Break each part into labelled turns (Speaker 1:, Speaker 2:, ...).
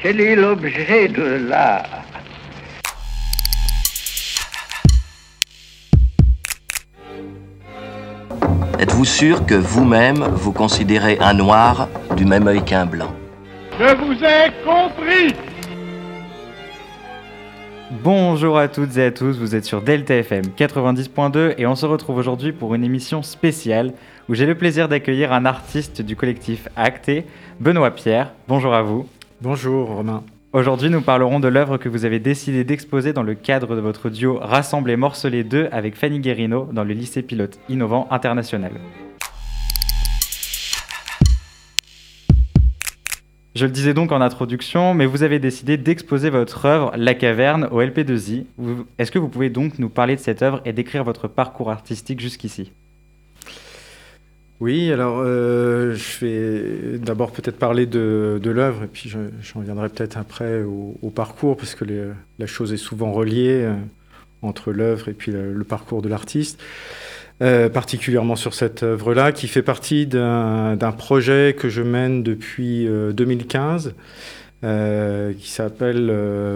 Speaker 1: Quel est l'objet de l'art
Speaker 2: Êtes-vous sûr que vous-même vous considérez un noir du même œil qu'un blanc?
Speaker 3: Je vous ai compris
Speaker 4: Bonjour à toutes et à tous, vous êtes sur Delta FM 90.2 et on se retrouve aujourd'hui pour une émission spéciale où j'ai le plaisir d'accueillir un artiste du collectif Acté, Benoît Pierre. Bonjour à vous.
Speaker 5: Bonjour Romain.
Speaker 4: Aujourd'hui, nous parlerons de l'œuvre que vous avez décidé d'exposer dans le cadre de votre duo Rassemble et Morceler 2 avec Fanny Guérino dans le lycée pilote innovant international. Je le disais donc en introduction, mais vous avez décidé d'exposer votre œuvre La Caverne au LP2I. Est-ce que vous pouvez donc nous parler de cette œuvre et décrire votre parcours artistique jusqu'ici?
Speaker 5: Oui, alors euh, je vais d'abord peut-être parler de, l'œuvre et puis j'en viendrai peut-être après au, parcours parce que la chose est souvent reliée euh, entre l'œuvre et puis le, parcours de l'artiste. Euh, particulièrement sur cette œuvre-là, qui fait partie d'un projet que je mène depuis 2015, qui s'appelle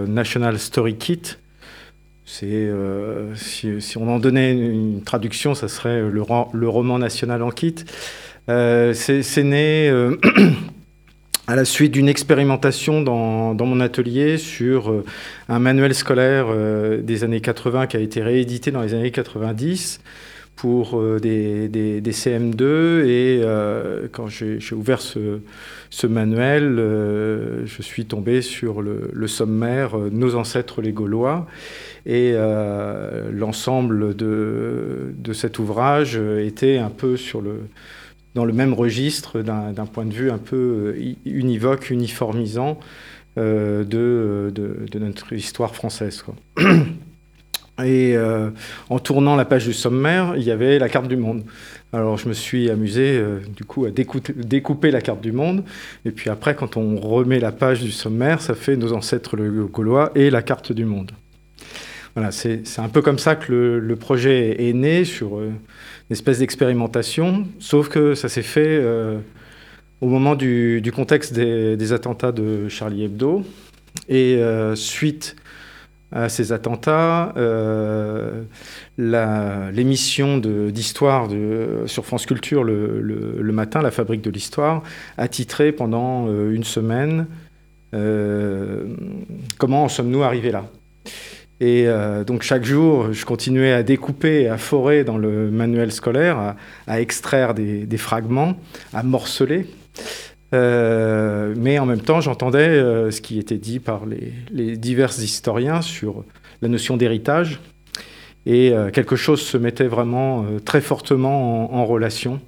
Speaker 5: National Story Kit, c'est, euh, si, on en donnait une, traduction, ça serait le, roman national en kit. Euh, c'est, né euh, à la suite d'une expérimentation dans, mon atelier sur un manuel scolaire des années 80 qui a été réédité dans les années 90 pour des, des, des, CM2 et quand j'ai, ouvert ce, ce manuel, je suis tombé sur le, sommaire Nos ancêtres les Gaulois et euh, l'ensemble de, de, cet ouvrage était un peu sur le, dans le même registre d'un point de vue un peu euh, univoque, uniformisant euh, de, de, notre histoire française. Quoi. Et en tournant la page du sommaire, il y avait la carte du monde. Alors je me suis amusé du coup à découper, la carte du monde. Et puis après, quand on remet la page du sommaire, ça fait nos ancêtres le gaulois et la carte du monde. Voilà, c'est un peu comme ça que le, projet est né, sur euh, une espèce d'expérimentation, sauf que ça s'est fait euh, au moment du, contexte des, attentats de Charlie Hebdo. Et euh, suite à ces attentats, l'émission d'histoire sur France Culture le, le, matin, La Fabrique de l'Histoire, a titré pendant une semaine Comment en sommes-nous arrivés là? Et euh, donc chaque jour, je continuais à découper, à forer dans le manuel scolaire, à, extraire des, fragments, à morceler. Euh, mais en même temps, j'entendais euh, ce qui était dit par les, divers historiens sur la notion d'héritage. Et quelque chose se mettait vraiment très fortement en, relation,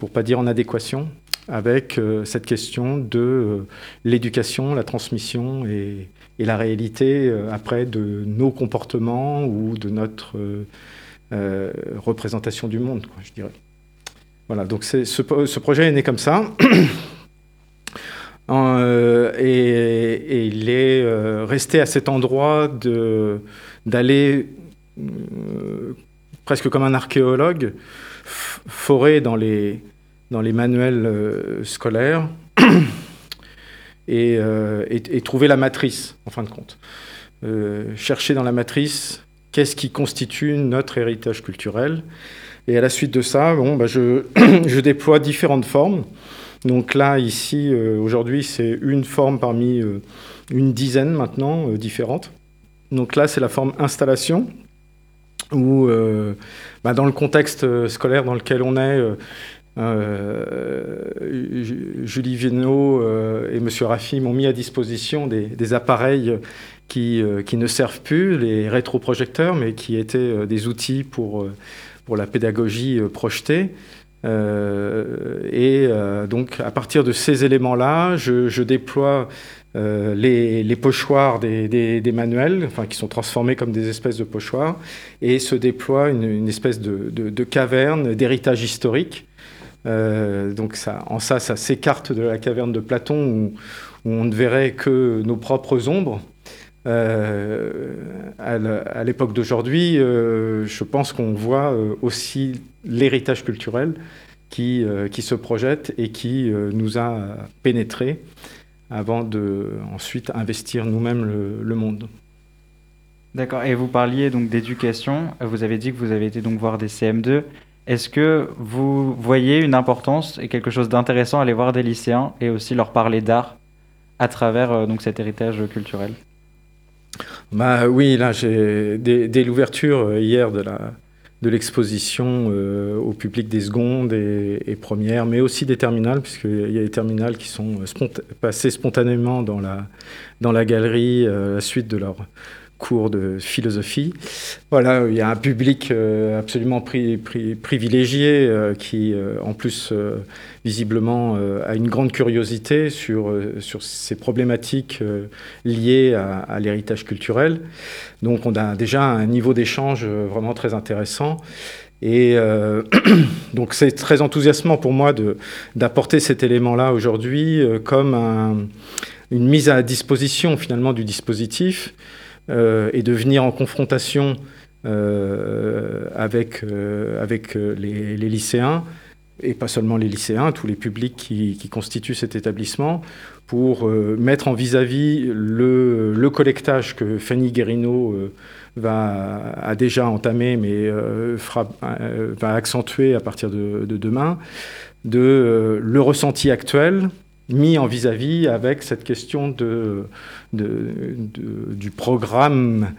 Speaker 5: pour pas dire en adéquation, avec cette question de l'éducation, la transmission et, la réalité euh, après de nos comportements ou de notre euh, euh, représentation du monde, je dirais. Voilà, donc ce, projet est né comme ça. et, il est resté à cet endroit d'aller presque comme un archéologue forer dans les, dans les manuels scolaires euh, et, trouver la matrice, en fin de compte. Euh, chercher dans la matrice qu'est-ce qui constitue notre héritage culturel. Et à la suite de ça, bon, bah je, déploie différentes formes. Donc là, ici, euh, aujourd'hui, c'est une forme parmi une dizaine maintenant différentes. Donc là, c'est la forme installation, où bah dans le contexte scolaire dans lequel on est, euh, Julie Vienno euh, et M. Raffi m'ont mis à disposition des, appareils euh, qui, ne servent plus, les rétroprojecteurs, mais qui étaient des outils pour, pour la pédagogie projetée. et donc, à partir de ces éléments-là, je, déploie les, pochoirs des, manuels, enfin, qui sont transformés comme des espèces de pochoirs, et se déploie une, espèce de, caverne d'héritage historique euh, donc ça, en ça, ça s'écarte de la caverne de Platon où, on ne verrait que nos propres ombres. Euh, à l'époque d'aujourd'hui, euh, je pense qu'on voit aussi l'héritage culturel qui, qui se projette et qui nous a pénétré avant de ensuite investir nous-mêmes le, monde.
Speaker 4: D'accord. Et vous parliez donc d'éducation. Vous avez dit que vous avez été donc voir des CM2. Est-ce que vous voyez une importance et quelque chose d'intéressant à aller voir des lycéens et aussi leur parler d'art à travers euh, donc cet héritage culturel?
Speaker 5: Bah oui, là j'ai dès, l'ouverture euh, hier de la de l'exposition euh, au public des secondes et, premières, mais aussi des terminales, puisqu'il y a des terminales qui sont passées spontanément dans la, dans la galerie à la suite de leur, cours de philosophie. Voilà, il y a un public euh, absolument privilégié euh, qui, euh, en plus, visiblement, a une grande curiosité sur, sur ces problématiques liées à, l'héritage culturel. Donc, on a déjà un niveau d'échange vraiment très intéressant. Et donc, c'est très enthousiasmant pour moi d'apporter cet élément-là aujourd'hui comme une mise à disposition, finalement, du dispositif. Euh, et de venir en confrontation euh, avec, euh, les, lycéens, et pas seulement les lycéens, tous les publics qui, constituent cet établissement, pour mettre en vis-à-vis le, le, collectage que Fanny Guérino a déjà entamé, mais va accentuer à partir de demain, de le ressenti actuel mis en vis-à-vis avec cette question de, du programme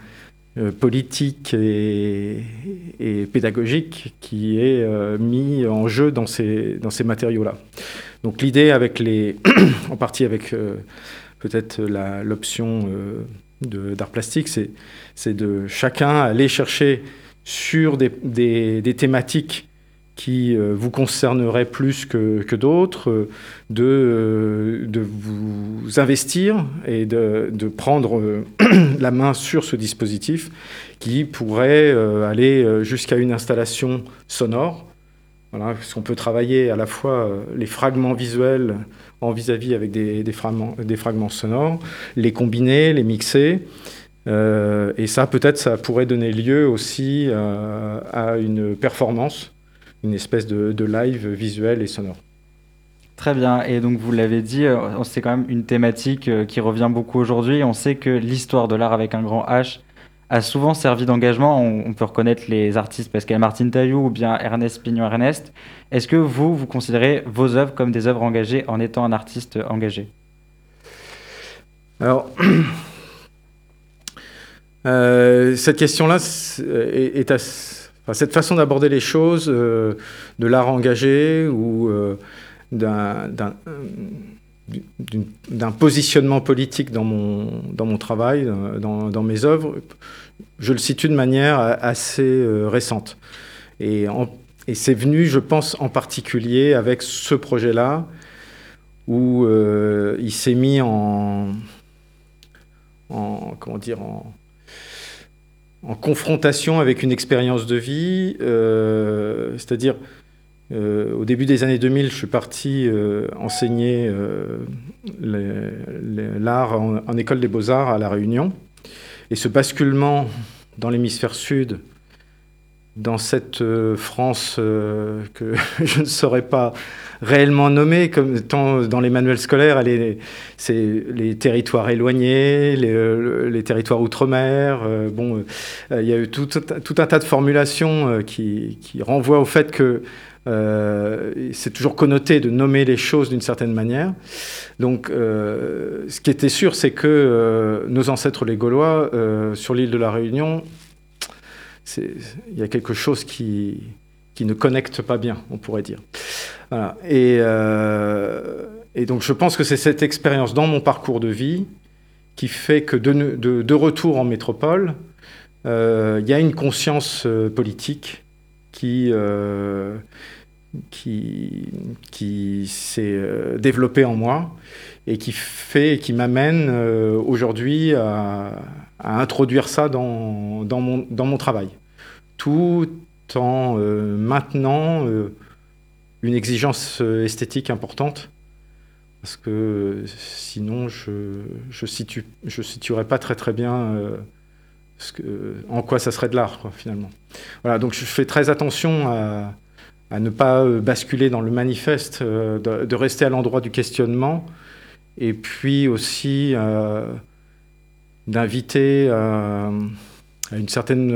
Speaker 5: euh, politique et, pédagogique qui est euh, mis en jeu dans ces, dans ces matériaux-là. Donc l'idée avec les, en partie avec euh, peut-être l'option d'art plastique, c'est de chacun aller chercher sur des, des thématiques qui euh, vous concernerait plus que, d'autres, euh, de, euh, de, vous investir et de, prendre la main sur ce dispositif qui pourrait aller jusqu'à une installation sonore. Voilà, parce qu'on peut travailler à la fois les fragments visuels en vis-à-vis avec des fragments sonores, les combiner, les mixer. et ça, peut-être, ça pourrait donner lieu aussi à une performance une espèce de, live visuel et sonore.
Speaker 4: Très bien. Et donc, vous l'avez dit, euh, c'est quand même une thématique euh, qui revient beaucoup aujourd'hui. On sait que l'histoire de l'art avec un grand H a souvent servi d'engagement. On, peut reconnaître les artistes Pascal Martin Taillou ou bien Ernest Pignon-Ernest. Est-ce que vous, vous considérez vos œuvres comme des œuvres engagées en étant un artiste engagé?
Speaker 5: Alors, euh, cette question-là est, est assez cette façon d'aborder les choses, euh, de l'art engagé ou euh, d'un positionnement politique dans mon, travail, dans, dans, mes œuvres, je le situe de manière assez euh, récente. Et, c'est venu, je pense, en particulier avec ce projet-là, où il s'est mis en, en, comment dire, en, en confrontation avec une expérience de vie, euh, c'est-à-dire euh, au début des années 2000, je suis parti euh, enseigner l'art en, école des beaux-arts à La Réunion. Et ce basculement dans l'hémisphère sud, dans cette France que je ne saurais pas réellement nommée, comme tant dans les manuels scolaires, c'est les territoires éloignés, les, euh, territoires outre-mer. Euh, bon, euh, il y a eu tout, un tas de formulations qui, renvoient au fait que c'est toujours connoté de nommer les choses d'une certaine manière. Donc, ce qui était sûr, c'est que nos ancêtres les Gaulois, sur l'île de la Réunion, il y a quelque chose qui, qui ne connecte pas bien, on pourrait dire. Euh, et, donc je pense que c'est cette expérience dans mon parcours de vie qui fait que de, retour en métropole, euh, il y a une conscience euh, politique qui, qui, s'est développée en moi et qui fait, qui m'amène aujourd'hui à, introduire ça dans, dans, mon, dans mon travail, tout en maintenant une exigence euh, esthétique importante, parce que sinon je je, situe, je situerais pas très très bien euh, en quoi ça serait de l'art finalement. Voilà, donc je fais très attention à, ne pas euh, basculer dans le manifeste, de, rester à l'endroit du questionnement et puis aussi d'inviter à, une certaine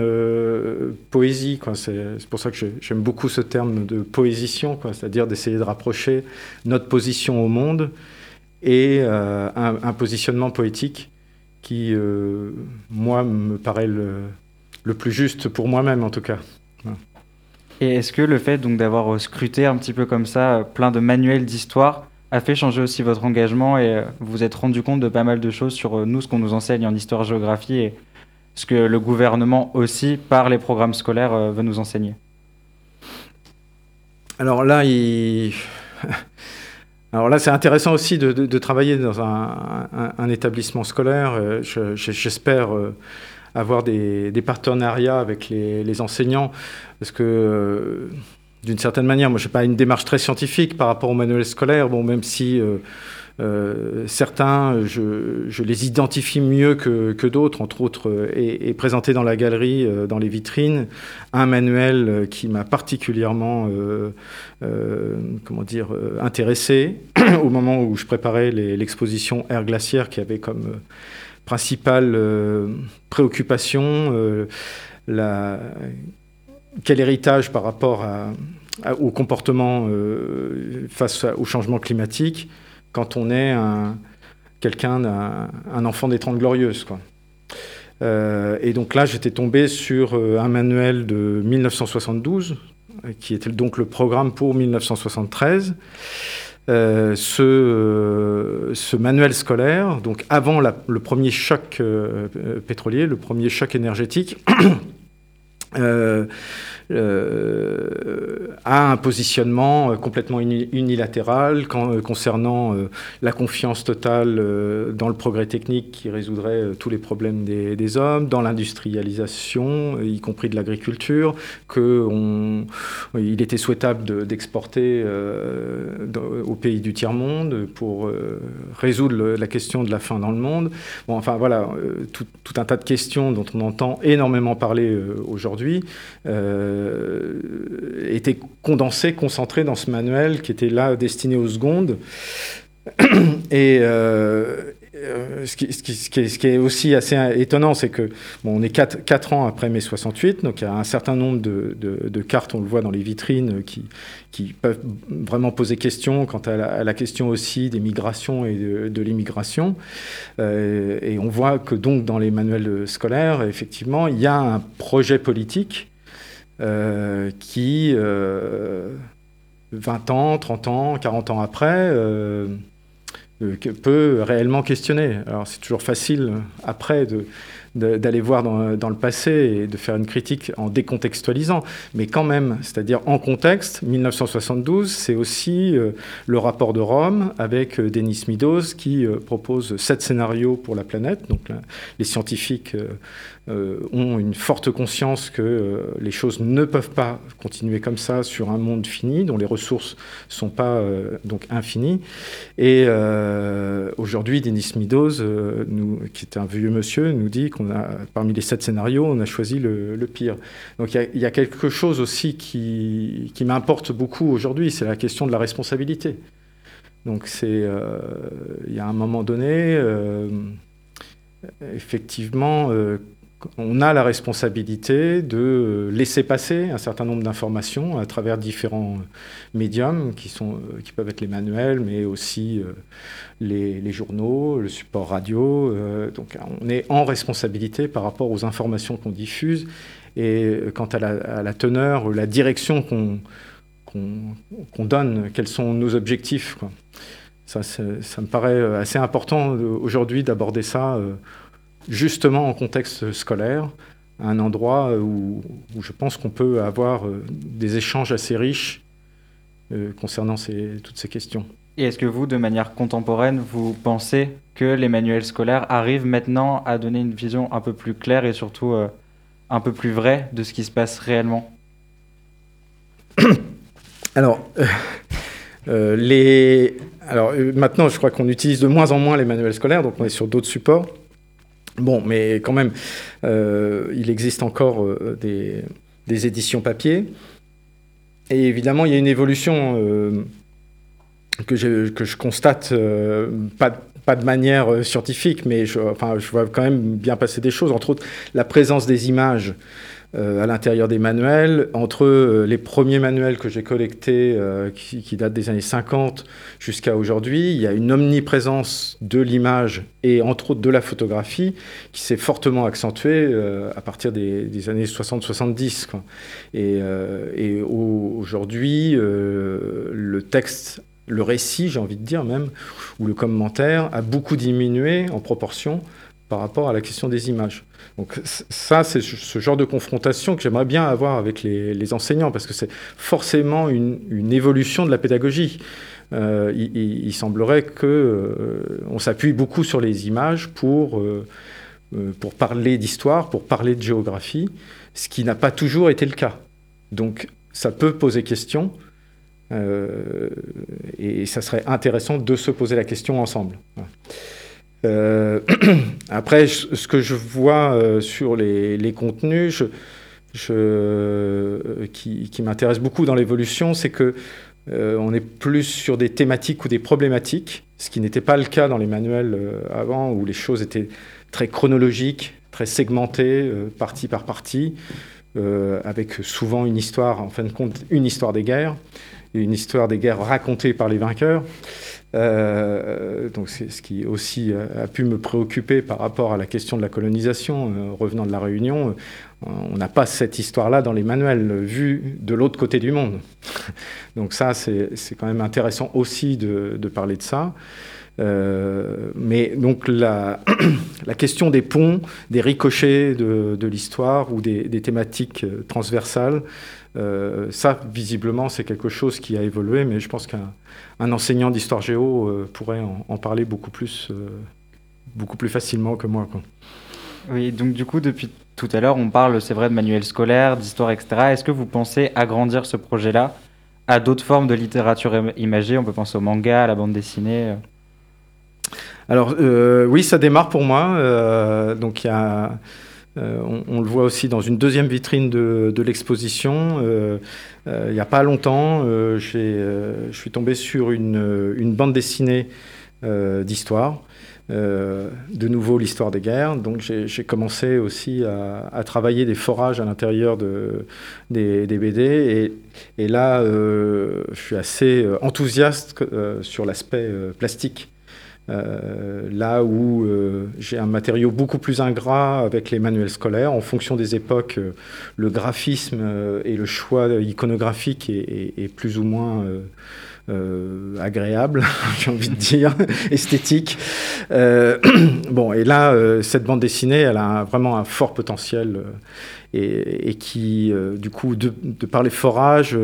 Speaker 5: poésie. C'est pour ça que j'aime beaucoup ce terme de poésition, c'est-à-dire d'essayer de rapprocher notre position au monde et un, un, positionnement poétique qui, moi, me paraît le, le plus juste pour moi-même en tout cas.
Speaker 4: Et est-ce que le fait d'avoir scruté un petit peu comme ça plein de manuels d'histoire a fait changer aussi votre engagement et vous vous êtes rendu compte de pas mal de choses sur euh, nous, ce qu'on nous enseigne en histoire-géographie ce que le gouvernement aussi, par les programmes scolaires, euh, veut nous enseigner
Speaker 5: Alors là. Alors là, c'est intéressant aussi de, travailler dans un, établissement scolaire. Euh, j'espère avoir des, partenariats avec les, enseignants, parce que euh, d'une certaine manière, moi, je n'ai pas une démarche très scientifique par rapport au manuel scolaire, bon, même si euh, euh, certains, je, les identifie mieux que, d'autres, entre autres, et, présenté dans la galerie, dans les vitrines, un manuel qui m'a particulièrement, comment dire, intéressé au moment où je préparais l'exposition Air glaciaire qui avait comme principale euh, préoccupation, euh, quel héritage par rapport au comportement euh, face au changement climatique quand on est un, quelqu'un, un, enfant des Trente Glorieuses. Quoi. et donc là, j'étais tombé sur un manuel de 1972, qui était donc le programme pour 1973. Euh, ce, euh, ce, manuel scolaire, donc avant le premier choc euh, pétrolier, le premier choc énergétique, euh, a un positionnement euh, complètement unilatéral euh, concernant la confiance totale dans le progrès technique qui résoudrait tous les problèmes des, hommes, dans l'industrialisation, y compris de l'agriculture, qu'il était souhaitable d'exporter au pays du tiers-monde pour résoudre la question de la faim dans le monde. Enfin voilà, tout, un tas de questions dont on entend énormément parler aujourd'hui. Euh, était condensé, concentré dans ce manuel qui était là destiné aux secondes. Et euh, euh, ce, qui, est, aussi assez étonnant, c'est que bon, on est 4, ans après mai 68, donc il y a un certain nombre de, cartes, on le voit dans les vitrines, qui, qui peuvent vraiment poser question quant à la, question aussi des migrations et de, l'immigration. et on voit que donc dans les manuels scolaires, effectivement, il y a un projet politique euh, qui, 20 euh, ans, 30 ans, 40 ans après, euh, peut réellement questionner. Alors c'est toujours facile après d'aller voir dans, le passé et de faire une critique en décontextualisant, mais quand même, c'est-à-dire en contexte, 1972, c'est aussi euh, le rapport de Rome avec euh, Denis Meadows qui euh, propose sept scénarios pour la planète. Donc les scientifiques ont une forte conscience que les choses ne peuvent pas continuer comme ça sur un monde fini, dont les ressources ne sont pas donc infinies. Et aujourd'hui, Denis Meadows, qui est un vieux monsieur, nous dit qu'on parmi les sept scénarios, on a choisi le, pire. Donc il y, a quelque chose aussi qui, m'importe beaucoup aujourd'hui, c'est la question de la responsabilité. Donc c'est, euh, il y a un moment donné, euh, effectivement, euh, on a la responsabilité de laisser passer un certain nombre d'informations à travers différents médiums qui, sont, qui peuvent être les manuels, mais aussi euh, les, journaux, le support radio. Euh, donc on est en responsabilité par rapport aux informations qu'on diffuse et quant à la, teneur, la direction qu'on donne, quels sont nos objectifs. Ça me paraît assez important aujourd'hui d'aborder ça justement en contexte scolaire, un endroit où, je pense qu'on peut avoir euh, des échanges assez riches euh, concernant toutes ces questions.
Speaker 4: Et est-ce que vous, de manière contemporaine, vous pensez que les manuels scolaires arrivent maintenant à donner une vision un peu plus claire et surtout euh, un peu plus vraie de ce qui se passe réellement?
Speaker 5: Alors, les... Alors maintenant, je crois qu'on utilise de moins en moins les manuels scolaires, donc on est sur d'autres supports. Bon, mais quand même, euh, il existe encore euh, des, éditions papier. Et évidemment, il y a une évolution euh, que, je, que je constate pas, pas de manière scientifique, mais je, enfin, je vois quand même bien passer des choses, entre autres la présence des images euh, à l'intérieur des manuels. Entre euh, les premiers manuels que j'ai collectés, euh, qui, datent des années 50 jusqu'à aujourd'hui, il y a une omniprésence de l'image et entre autres de la photographie qui s'est fortement accentuée à partir des, années 60-70. Et, et aujourd'hui, le texte le récit, j'ai envie de dire même, ou le commentaire, a beaucoup diminué en proportion par rapport à la question des images. Donc ça, c'est ce genre de confrontation que j'aimerais bien avoir avec les, enseignants, parce que c'est forcément une, évolution de la pédagogie. Euh, il, semblerait qu'on euh, s'appuie beaucoup sur les images pour, euh, pour parler d'histoire, pour parler de géographie, ce qui n'a pas toujours été le cas. Donc ça peut poser question, et ça serait intéressant de se poser la question ensemble. Euh, après, ce que je vois euh, sur les, contenus euh, qui m'intéresse beaucoup dans l'évolution, c'est que on est plus sur des thématiques ou des problématiques, ce qui n'était pas le cas dans les manuels avant, où les choses étaient très chronologiques, très segmentées, partie par partie, avec souvent une histoire, en fin de compte, une histoire des guerres, une histoire des guerres racontée par les vainqueurs. Euh, donc c'est ce qui aussi a pu me préoccuper par rapport à la question de la colonisation. Euh, revenant de la Réunion, euh, on n'a pas cette histoire-là dans les manuels, vue de l'autre côté du monde. donc ça, c'est quand même intéressant aussi de, parler de ça. mais donc la, la, question des ponts, des ricochets de, l'histoire ou des, des, thématiques transversales, ça, visiblement, c'est quelque chose qui a évolué, mais je pense qu'un un enseignant d'histoire géo euh, pourrait en, parler beaucoup plus, euh, beaucoup plus facilement que moi.
Speaker 4: Oui, donc du coup, depuis tout à l'heure, on parle, c'est vrai, de manuels scolaires, d'histoire, etc. Est-ce que vous pensez agrandir ce projet-là à d'autres formes de littérature imagée? On peut penser au manga, à la bande dessinée euh
Speaker 5: Alors, oui, ça démarre pour moi. donc, il y a euh, on, le voit aussi dans une deuxième vitrine de, l'exposition. Euh, euh, il n'y a pas longtemps, je suis tombé sur une, bande dessinée d'histoire. de nouveau l'histoire des guerres. Donc j'ai commencé aussi à, travailler des forages à l'intérieur des, BD. Et, là, je suis assez enthousiaste sur l'aspect plastique euh, là où euh, j'ai un matériau beaucoup plus ingrat avec les manuels scolaires, en fonction des époques, euh, le graphisme et le choix iconographique est, plus ou moins agréable, j'ai envie de dire, esthétique. bon, et là, cette bande dessinée, elle a vraiment un fort potentiel et, qui, du coup, de, par les forages,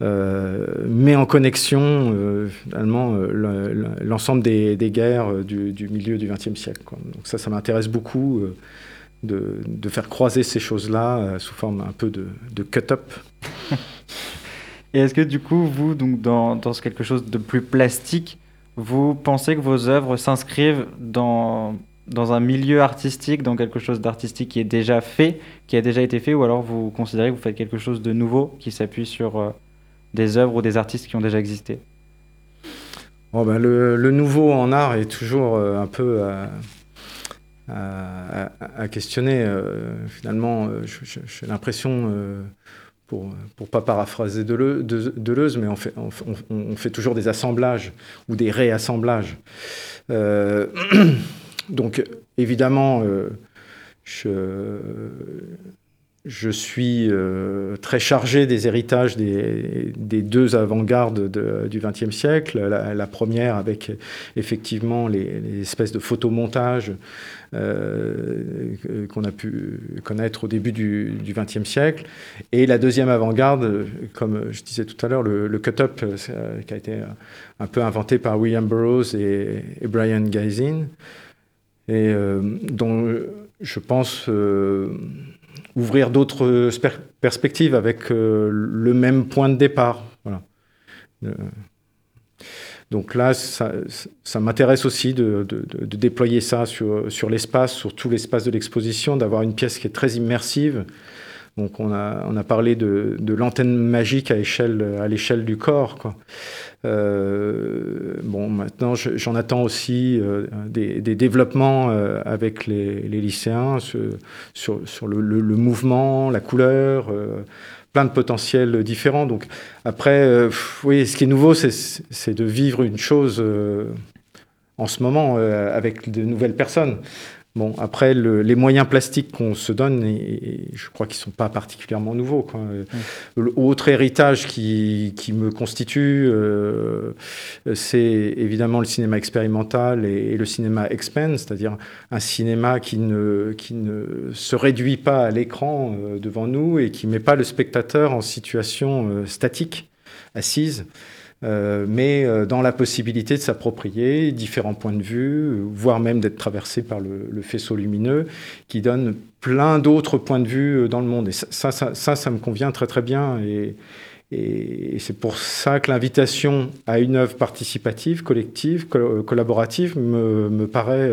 Speaker 5: euh, met en connexion euh, finalement euh, l'ensemble des, guerres du, milieu du XXe siècle. Donc ça, ça m'intéresse beaucoup de, faire croiser ces choses-là sous forme un peu de, cut-up.
Speaker 4: Et est-ce que du coup, vous, donc, dans, dans, quelque chose de plus plastique, vous pensez que vos œuvres s'inscrivent dans, dans un milieu artistique, dans quelque chose d'artistique qui est déjà fait, qui a déjà été fait, ou alors vous considérez que vous faites quelque chose de nouveau qui s'appuie sur des œuvres ou des artistes qui ont déjà existé?
Speaker 5: Oh ben le, nouveau en art est toujours euh, un peu à, questionner. Euh, finalement, euh, j'ai l'impression, pour ne pas paraphraser Deleuze, mais on fait, on, fait toujours des assemblages ou des réassemblages. donc, évidemment, je, je suis euh, très chargé des héritages des, deux avant-gardes du XXe siècle. La, première avec effectivement les, espèces de photomontages euh, qu'on a pu connaître au début du XXe siècle. Et la deuxième avant-garde, comme je disais tout à l'heure, le, cut-up euh, qui a été un peu inventé par William Burroughs et, Brian Geising, et dont je pense ouvrir d'autres perspectives avec euh, le même point de départ. Voilà. Euh, donc là, ça, m'intéresse aussi de, déployer ça sur l'espace, sur tout l'espace de l'exposition, d'avoir une pièce qui est très immersive, Donc on a, parlé de, l'antenne magique à l'échelle du corps. Euh, bon, maintenant, j'en attends aussi euh, des, développements euh, avec les, lycéens sur, le, mouvement, la couleur, plein de potentiels différents. Donc après, oui, ce qui est nouveau, c'est de vivre une chose en ce moment avec de nouvelles personnes. Bon, après, le, les moyens plastiques qu'on se donne, et, et je crois qu'ils ne sont pas particulièrement nouveaux. Quoi. Mmh. L'autre héritage qui, qui, me constitue, euh, c'est évidemment le cinéma expérimental et, et le cinéma expand, c'est-à-dire un cinéma qui ne, qui ne se réduit pas à l'écran euh, devant nous et qui ne met pas le spectateur en situation euh, statique, assise. Euh, mais euh, dans la possibilité de s'approprier différents points de vue, voire même d'être traversé par le, faisceau lumineux, qui donne plein d'autres points de vue euh, dans le monde. Et ça, ça, ça, me convient très très bien. Et, c'est pour ça que l'invitation à une œuvre participative, collective, co collaborative, me, paraît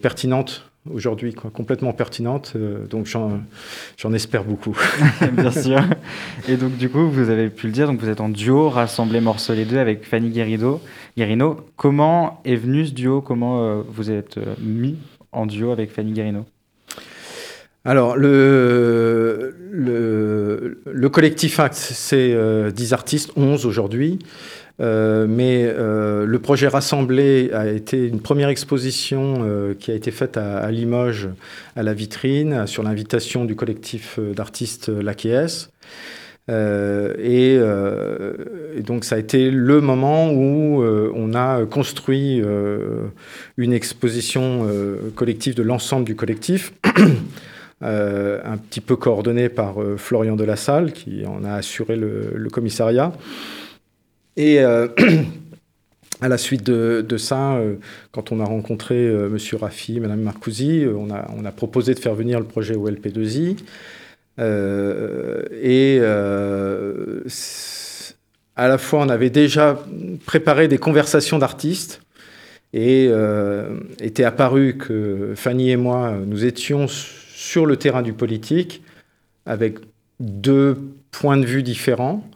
Speaker 5: pertinente aujourd'hui, complètement pertinente. Euh, donc j'en espère beaucoup.
Speaker 4: Bien sûr. Et donc du coup, vous avez pu le dire, donc vous êtes en duo, rassemblé morcelé 2 avec Fanny Guérido, Guérino. Comment est venu ce duo? Comment euh, vous êtes euh, mis en duo avec Fanny Guérino?
Speaker 5: Alors, le, le, le collectif Act, c'est euh, 10 artistes, 11 aujourd'hui. Euh, mais euh, le projet rassemblé a été une première exposition euh, qui a été faite à, Limoges, à la vitrine, sur l'invitation du collectif d'artistes Laquies. Et, donc ça a été le moment où on a construit une exposition collective de l'ensemble du collectif. Un petit peu coordonné par Florian de la Salle, qui en a assuré le commissariat. Et euh, à la suite de, ça, euh, quand on a rencontré euh, M. Raffi, Mme Marcousi, on a, on a proposé de faire venir le projet OLP2I. et à la fois, on avait déjà préparé des conversations d'artistes. Et était apparu que Fanny et moi, nous étions sur le terrain du politique avec deux points de vue différents.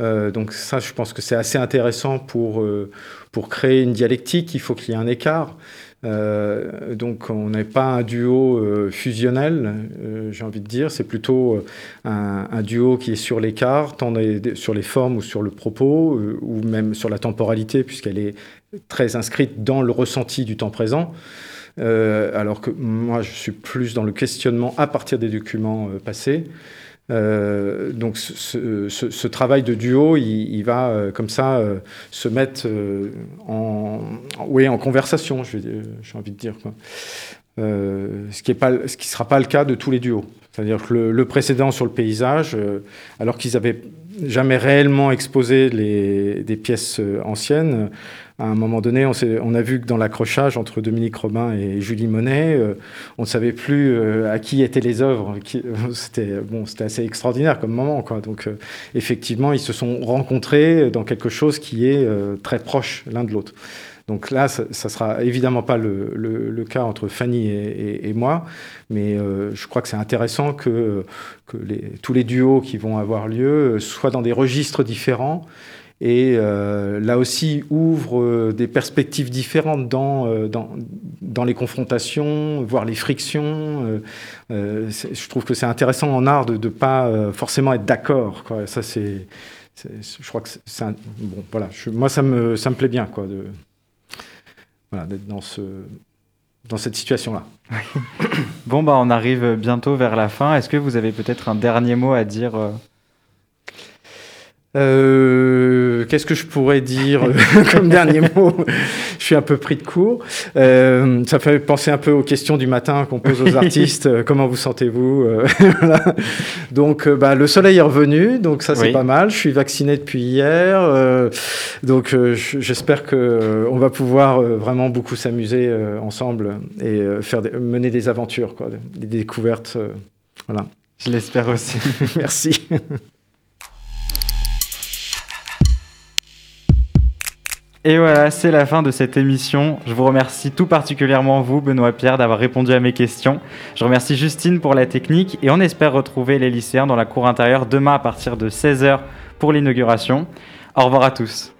Speaker 5: Euh, donc ça, je pense que c'est assez intéressant pour, euh, pour créer une dialectique. Il faut qu'il y ait un écart. Euh, donc on n'est pas un duo fusionnel, j'ai envie de dire. C'est plutôt un, duo qui est sur l'écart, tant sur les formes ou sur le propos, ou même sur la temporalité, puisqu'elle est très inscrite dans le ressenti du temps présent. Alors que moi, je suis plus dans le questionnement à partir des documents passés. Euh, donc ce, travail de duo, il, va euh, comme ça euh, se mettre euh, en, oui, en conversation, j'ai envie de dire. Ce qui ne sera pas le cas de tous les duos. C'est-à-dire que le, précédent sur le paysage, alors qu'ils avaient jamais réellement exposé des pièces anciennes, à un moment donné, on, on a vu que dans l'accrochage entre Dominique Robin et Julie Monet, euh, on ne savait plus euh, à qui étaient les œuvres. C'était bon, assez extraordinaire comme moment. Quoi. Donc, euh, effectivement, ils se sont rencontrés dans quelque chose qui est euh, très proche l'un de l'autre. Donc là, ça, ça sera évidemment pas le, cas entre Fanny et, moi, mais euh, je crois que c'est intéressant que, tous les duos qui vont avoir lieu soient dans des registres différents et euh, là aussi ouvre euh, des perspectives différentes dans, euh, les confrontations, voire les frictions. Euh, euh, je trouve que c'est intéressant en art de ne pas euh, forcément être d'accord. Ça, c'est, je crois que c'est bon, voilà. Moi, ça me, ça me plaît bien, quoi, voilà, d'être dans ce, dans cette situation-là.
Speaker 4: bon, bah, on arrive bientôt vers la fin. Est-ce que vous avez peut-être un dernier mot à dire euh...
Speaker 5: Euh, Qu'est-ce que je pourrais dire comme dernier mot? Je suis un peu pris de court. Euh, ça fait penser un peu aux questions du matin qu'on pose aux artistes. Euh, comment vous sentez-vous voilà. Donc, euh, bah, le soleil est revenu, donc ça c'est oui. pas mal. Je suis vacciné depuis hier, euh, donc j'espère que on va pouvoir vraiment beaucoup s'amuser ensemble et faire des, mener des aventures, quoi, des découvertes. voilà.
Speaker 4: Je l'espère aussi.
Speaker 5: Merci.
Speaker 4: Et voilà, c'est la fin de cette émission. Je vous remercie tout particulièrement vous, Benoît Pierre, d'avoir répondu à mes questions. Je remercie Justine pour la technique et on espère retrouver les lycéens dans la cour intérieure demain à partir de 16h pour l'inauguration. Au revoir à tous.